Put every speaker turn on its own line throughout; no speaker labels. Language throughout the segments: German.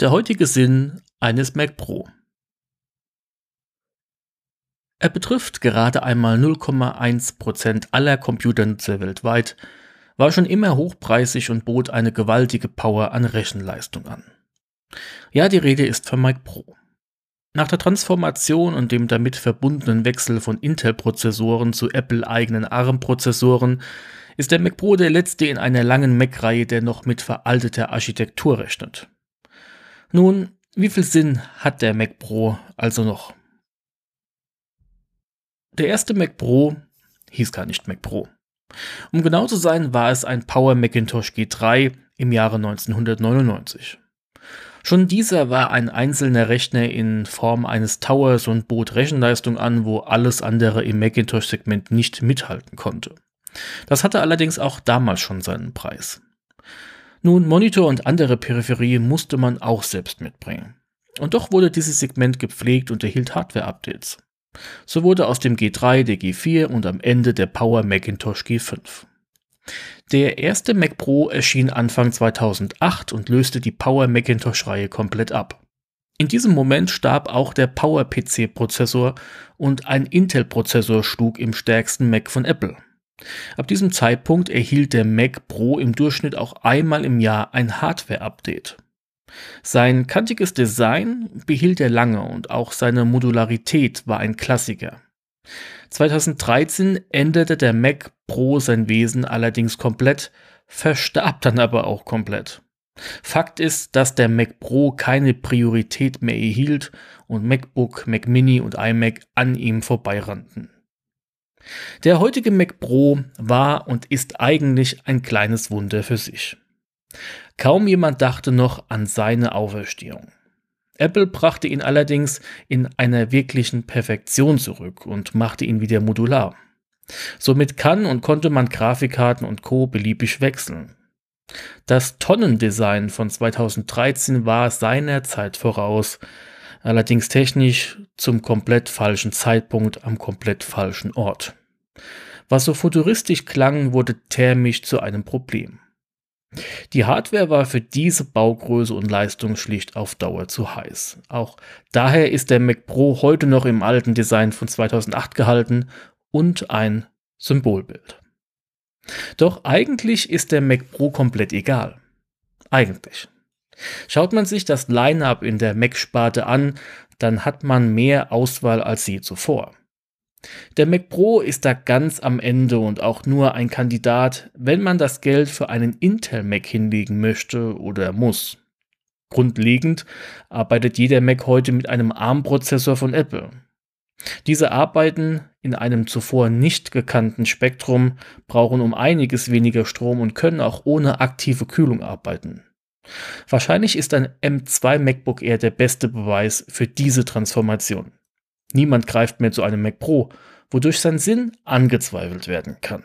Der heutige Sinn eines Mac Pro. Er betrifft gerade einmal 0,1% aller Computernutzer weltweit, war schon immer hochpreisig und bot eine gewaltige Power an Rechenleistung an. Ja, die Rede ist von Mac Pro. Nach der Transformation und dem damit verbundenen Wechsel von Intel-Prozessoren zu Apple-eigenen ARM-Prozessoren ist der Mac Pro der letzte in einer langen Mac-Reihe, der noch mit veralteter Architektur rechnet. Nun, wie viel Sinn hat der Mac Pro also noch? Der erste Mac Pro hieß gar nicht Mac Pro. Um genau zu sein, war es ein Power Macintosh G3 im Jahre 1999. Schon dieser war ein einzelner Rechner in Form eines Towers und bot Rechenleistung an, wo alles andere im Macintosh-Segment nicht mithalten konnte. Das hatte allerdings auch damals schon seinen Preis. Nun, Monitor und andere Peripherie musste man auch selbst mitbringen. Und doch wurde dieses Segment gepflegt und erhielt Hardware-Updates. So wurde aus dem G3 der G4 und am Ende der Power Macintosh G5. Der erste Mac Pro erschien Anfang 2008 und löste die Power Macintosh-Reihe komplett ab. In diesem Moment starb auch der Power PC-Prozessor und ein Intel-Prozessor schlug im stärksten Mac von Apple. Ab diesem Zeitpunkt erhielt der Mac Pro im Durchschnitt auch einmal im Jahr ein Hardware-Update. Sein kantiges Design behielt er lange und auch seine Modularität war ein Klassiker. 2013 änderte der Mac Pro sein Wesen allerdings komplett, verstarb dann aber auch komplett. Fakt ist, dass der Mac Pro keine Priorität mehr erhielt und MacBook, Mac Mini und iMac an ihm vorbeirannten. Der heutige Mac Pro war und ist eigentlich ein kleines Wunder für sich. Kaum jemand dachte noch an seine Auferstehung. Apple brachte ihn allerdings in einer wirklichen Perfektion zurück und machte ihn wieder modular. Somit kann und konnte man Grafikkarten und Co. beliebig wechseln. Das Tonnendesign von 2013 war seiner Zeit voraus, allerdings technisch zum komplett falschen Zeitpunkt am komplett falschen Ort. Was so futuristisch klang, wurde thermisch zu einem Problem. Die Hardware war für diese Baugröße und Leistung schlicht auf Dauer zu heiß. Auch daher ist der Mac Pro heute noch im alten Design von 2008 gehalten und ein Symbolbild. Doch eigentlich ist der Mac Pro komplett egal. Eigentlich. Schaut man sich das Line-up in der Mac-Sparte an, dann hat man mehr Auswahl als je zuvor. Der Mac Pro ist da ganz am Ende und auch nur ein Kandidat, wenn man das Geld für einen Intel Mac hinlegen möchte oder muss. Grundlegend arbeitet jeder Mac heute mit einem ARM-Prozessor von Apple. Diese Arbeiten in einem zuvor nicht gekannten Spektrum brauchen um einiges weniger Strom und können auch ohne aktive Kühlung arbeiten. Wahrscheinlich ist ein M2 MacBook Air der beste Beweis für diese Transformation. Niemand greift mehr zu einem Mac Pro, wodurch sein Sinn angezweifelt werden kann.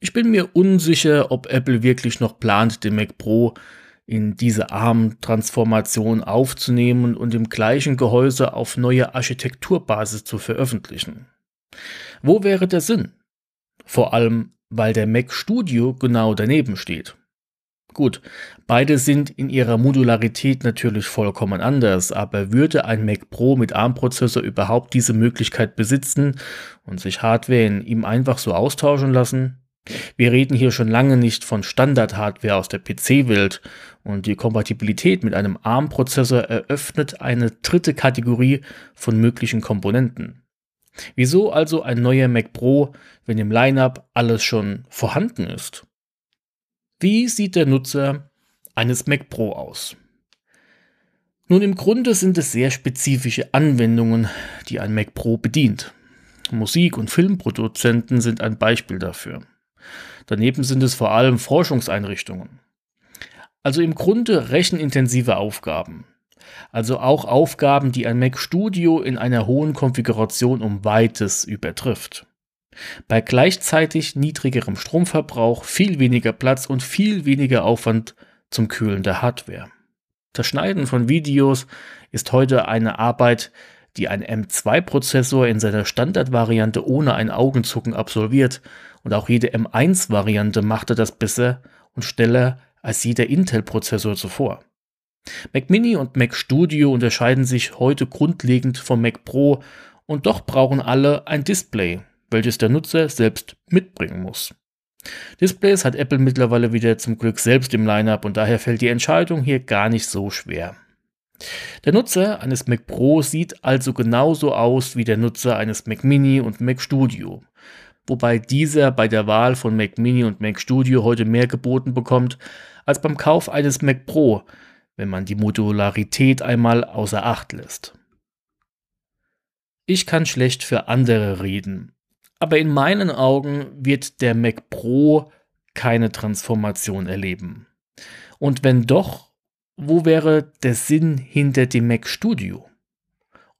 Ich bin mir unsicher, ob Apple wirklich noch plant, den Mac Pro in diese ARM-Transformation aufzunehmen und im gleichen Gehäuse auf neue Architekturbasis zu veröffentlichen. Wo wäre der Sinn? Vor allem, weil der Mac Studio genau daneben steht. Gut, beide sind in ihrer Modularität natürlich vollkommen anders, aber würde ein Mac Pro mit ARM-Prozessor überhaupt diese Möglichkeit besitzen und sich Hardware in ihm einfach so austauschen lassen? Wir reden hier schon lange nicht von Standard-Hardware aus der PC-Welt und die Kompatibilität mit einem ARM-Prozessor eröffnet eine dritte Kategorie von möglichen Komponenten. Wieso also ein neuer Mac Pro, wenn im Lineup alles schon vorhanden ist? Wie sieht der Nutzer eines Mac Pro aus? Nun, im Grunde sind es sehr spezifische Anwendungen, die ein Mac Pro bedient. Musik- und Filmproduzenten sind ein Beispiel dafür. Daneben sind es vor allem Forschungseinrichtungen. Also im Grunde rechenintensive Aufgaben. Also auch Aufgaben, die ein Mac Studio in einer hohen Konfiguration um weites übertrifft. Bei gleichzeitig niedrigerem Stromverbrauch, viel weniger Platz und viel weniger Aufwand zum Kühlen der Hardware. Das Schneiden von Videos ist heute eine Arbeit, die ein M2-Prozessor in seiner Standardvariante ohne ein Augenzucken absolviert und auch jede M1-Variante machte das besser und schneller als jeder Intel-Prozessor zuvor. Mac Mini und Mac Studio unterscheiden sich heute grundlegend vom Mac Pro und doch brauchen alle ein Display, welches der Nutzer selbst mitbringen muss. Displays hat Apple mittlerweile wieder zum Glück selbst im Lineup und daher fällt die Entscheidung hier gar nicht so schwer. Der Nutzer eines Mac Pro sieht also genauso aus wie der Nutzer eines Mac Mini und Mac Studio, wobei dieser bei der Wahl von Mac Mini und Mac Studio heute mehr geboten bekommt als beim Kauf eines Mac Pro, wenn man die Modularität einmal außer Acht lässt. Ich kann schlecht für andere reden, aber in meinen Augen wird der Mac Pro keine Transformation erleben. Und wenn doch, wo wäre der Sinn hinter dem Mac Studio?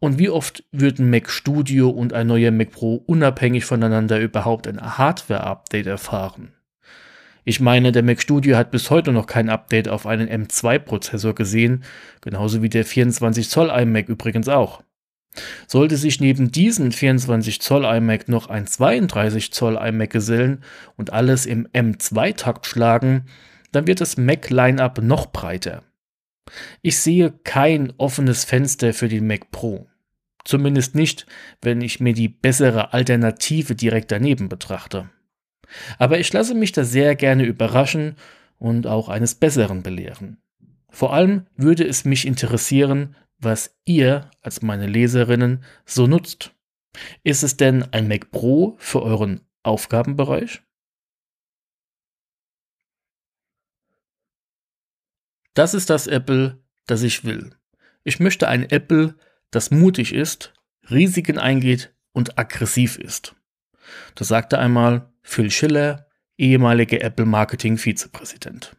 Und wie oft würden Mac Studio und ein neuer Mac Pro unabhängig voneinander überhaupt ein Hardware-Update erfahren? Ich meine, der Mac Studio hat bis heute noch kein Update auf einen M2-Prozessor gesehen, genauso wie der 24 Zoll iMac übrigens auch. Sollte sich neben diesem 24 Zoll iMac noch ein 32 Zoll iMac gesellen und alles im M2-Takt schlagen, dann wird das Mac-Line-Up noch breiter. Ich sehe kein offenes Fenster für den Mac Pro. Zumindest nicht, wenn ich mir die bessere Alternative direkt daneben betrachte. Aber ich lasse mich da sehr gerne überraschen und auch eines Besseren belehren. Vor allem würde es mich interessieren, was ihr als meine Leserinnen so nutzt. Ist es denn ein Mac Pro für euren Aufgabenbereich? Das ist das Apple, das ich will. Ich möchte ein Apple, das mutig ist, Risiken eingeht und aggressiv ist. Das sagte einmal Phil Schiller, ehemaliger Apple Marketing Vizepräsident.